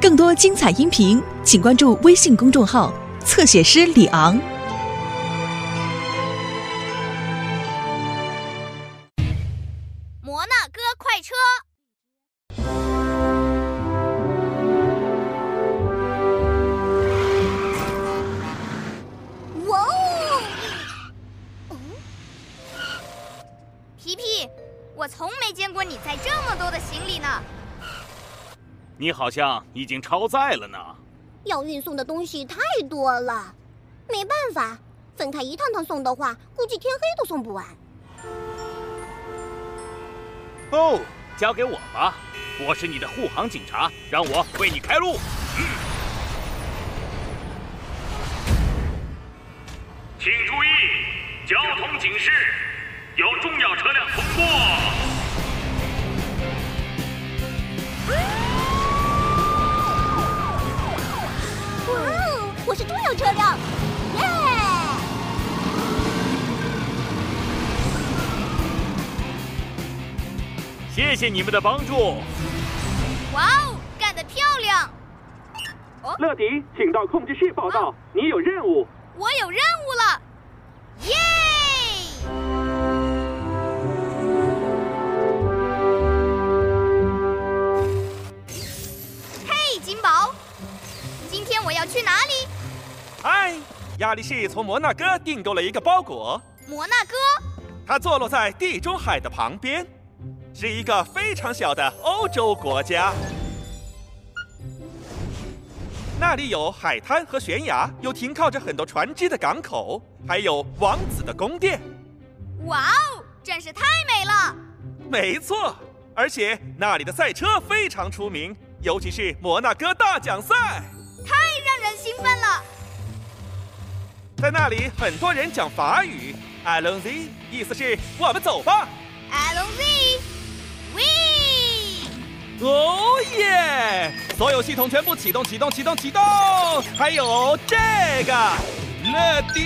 更多精彩音频，请关注微信公众号“侧写师李昂”。摩纳哥快车。哇哦！皮皮，我从没见过你载这么多的行李呢。你好像已经超载了呢。要运送的东西太多了，没办法，分开一趟趟送的话，估计天黑都送不完。哦，交给我吧，我是你的护航警察，让我为你开路。嗯。请注意，交通警示，有重要车辆通过。我是重要车辆，耶！谢谢你们的帮助。哇哦，干得漂亮！乐迪，请到控制室报道，你有任务。我有任务了，亚力士从摩纳哥订购了一个包裹，摩纳哥。它坐落在地中海的旁边，是一个非常小的欧洲国家。那里有海滩和悬崖，有停靠着很多船只的港口，还有王子的宫殿。哇哦，真是太美了！没错，而且那里的赛车非常出名，尤其是摩纳哥大奖赛，在那里，很多人讲法语 a l o n z y 意思是我们走吧 a l o n z y we。哦耶！所有系统全部启动，启动，启动，启动！还有这个，乐迪。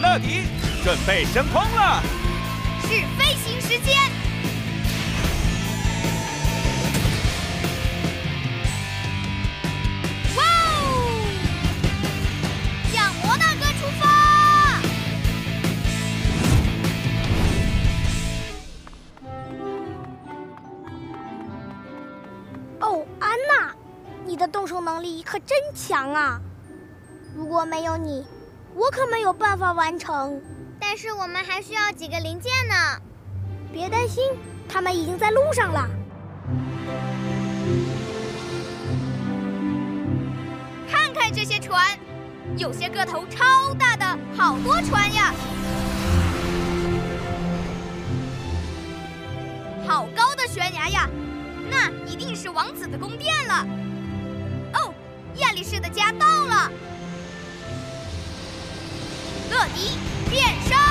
乐迪，准备升空了！是飞行时间。你的动手能力可真强啊！如果没有你，我可没有办法完成。但是我们还需要几个零件呢。别担心，他们已经在路上了。看看这些船，有些个头超大的，好多船呀！好高的悬崖呀！那一定是王子的宫殿了。亚力士的家到了。乐迪变身！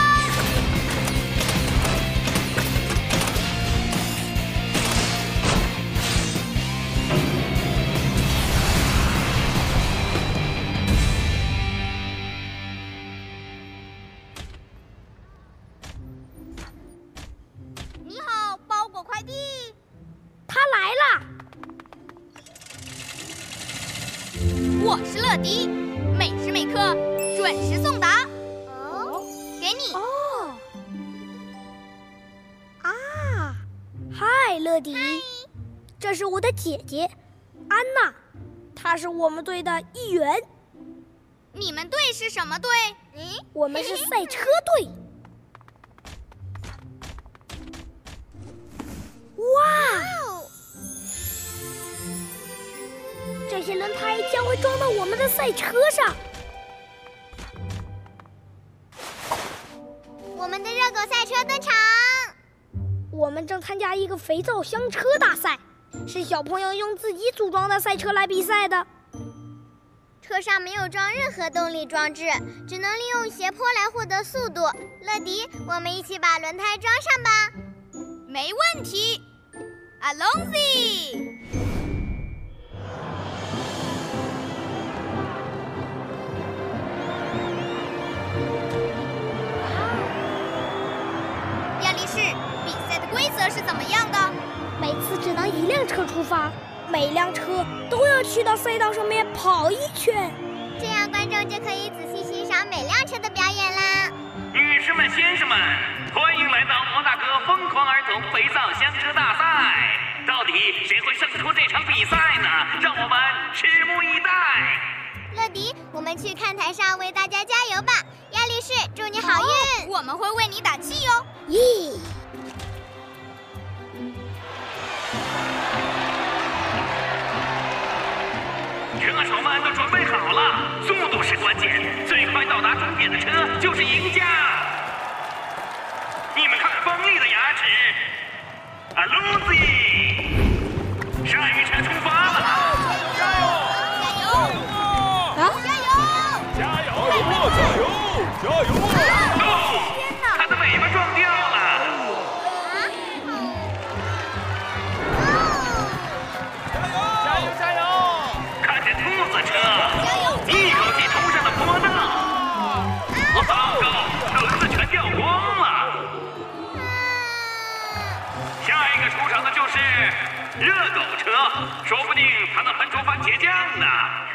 我是乐迪，每时每刻准时送达。哦，给你。哦。啊，嗨，乐迪，这是我的姐姐安娜，她是我们队的一员。你们队是什么队？嗯，我们是赛车队。装到我们的赛车上。我们的热狗赛车登场。我们正参加一个肥皂箱车大赛，是小朋友用自己组装的赛车来比赛的。车上没有装任何动力装置，只能利用斜坡来获得速度。乐迪，我们一起把轮胎装上吧。没问题，Alonzi。怎么样的？每次只能一辆车出发，每辆车都要去到赛道上面跑一圈，这样观众就可以仔细欣赏每辆车的表演啦。女士们、先生们，欢迎来到摩大哥疯狂儿童肥皂香车大赛！到底谁会胜出这场比赛呢？让我们拭目以待。乐迪，我们去看台上为大家加油吧！亚力士，祝你好运！我们会为你打气哟。咦，就是赢家。你们看锋利的牙齿，啊，Lucy，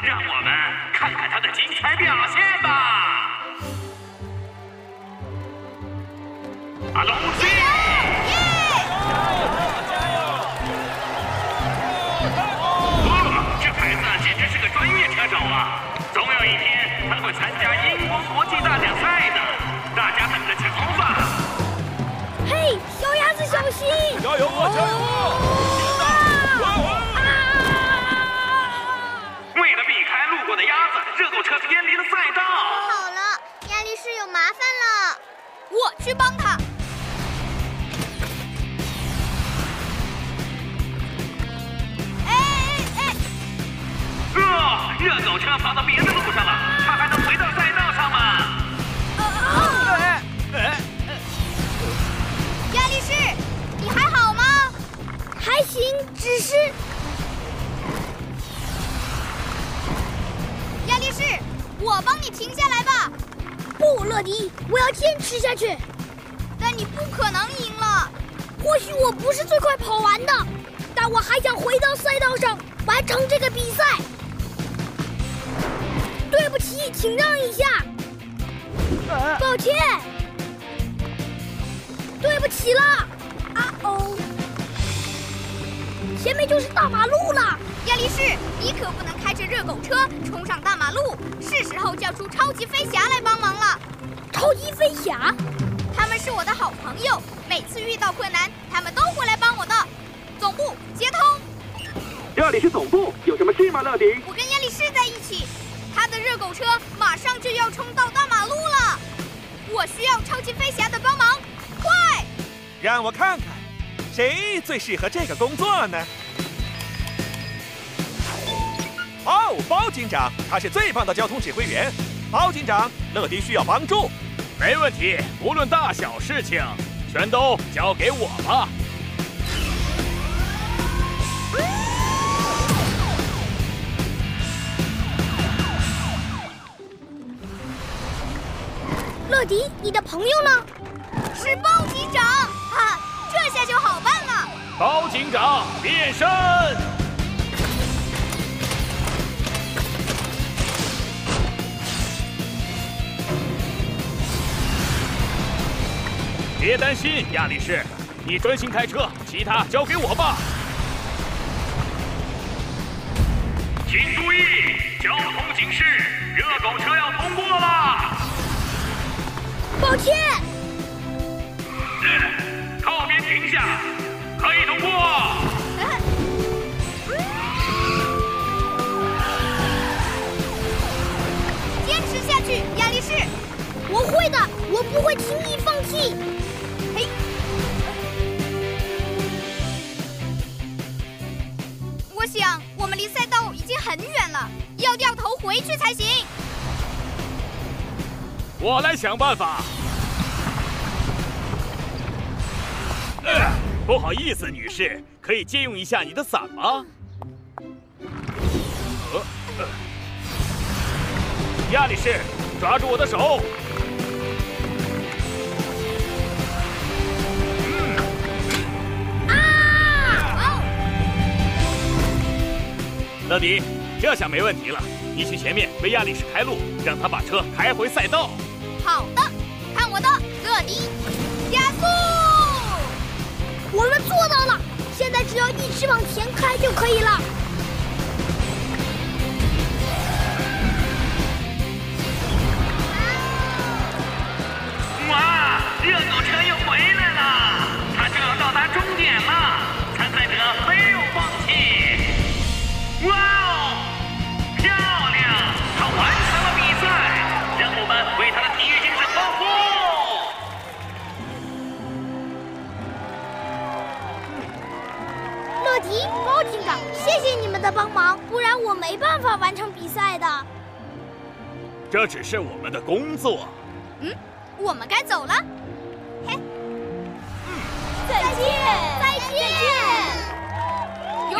让我们看看他的精彩表现吧。阿龙西，哦，这孩子简直是个专业车手啊！总有一天他会参加英国国际大奖赛的，大家等着瞧吧。嘿，小鸭子小心！加油啊！加油去帮他。哎哎哎！呃，热狗车跑到别的路上了，它还能回到赛道上吗？亚力士，你还好吗？还行，只是亚力士，我帮你停下来吧。不，乐迪，我要坚持下去。但你不可能赢了。或许我不是最快跑完的，但我还想回到赛道上完成这个比赛。对不起，请让一下。抱歉。对不起了。啊哦。前面就是大马路了。亚力士，你可不能开着热狗车冲上大马路，是时候叫出超级飞侠来帮忙了。超级飞侠，他们是我的好朋友，每次遇到困难，他们都会来帮我的。总部接通，这里是总部，有什么事吗，乐迪？我跟亚力士在一起，他的热狗车马上就要冲到大马路了，我需要超级飞侠的帮忙，快！让我看看，谁最适合这个工作呢？哦，包警长，他是最棒的交通指挥员。包警长，乐迪需要帮助。没问题，无论大小事情，全都交给我吧。乐迪，你的朋友呢？是包警长，哈、这下就好办了。包警长变身，别担心，亚力士，你专心开车，其他交给我吧。请注意，交通警示，热狗车要通过了。抱歉。嗯，靠边停下，可以通过。坚持下去，亚力士。我会的，我不会轻易放弃。我想我们离赛道已经很远了，要掉头回去才行。我来想办法。不好意思，女士，可以借用一下你的伞吗？呃呃亚力士，抓住我的手。乐迪，这下没问题了。你去前面为亚历士开路，让他把车开回赛道。好的，看我的，乐迪，加速！我们做到了，现在只要一直往前开就可以了。然我没办法完成比赛的。这只是我们的工作。嗯我们该走了。嘿，嗯再见，再见。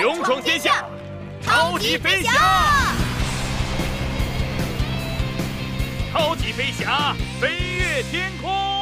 勇闯天下，超级飞侠！超级飞侠飞越天空。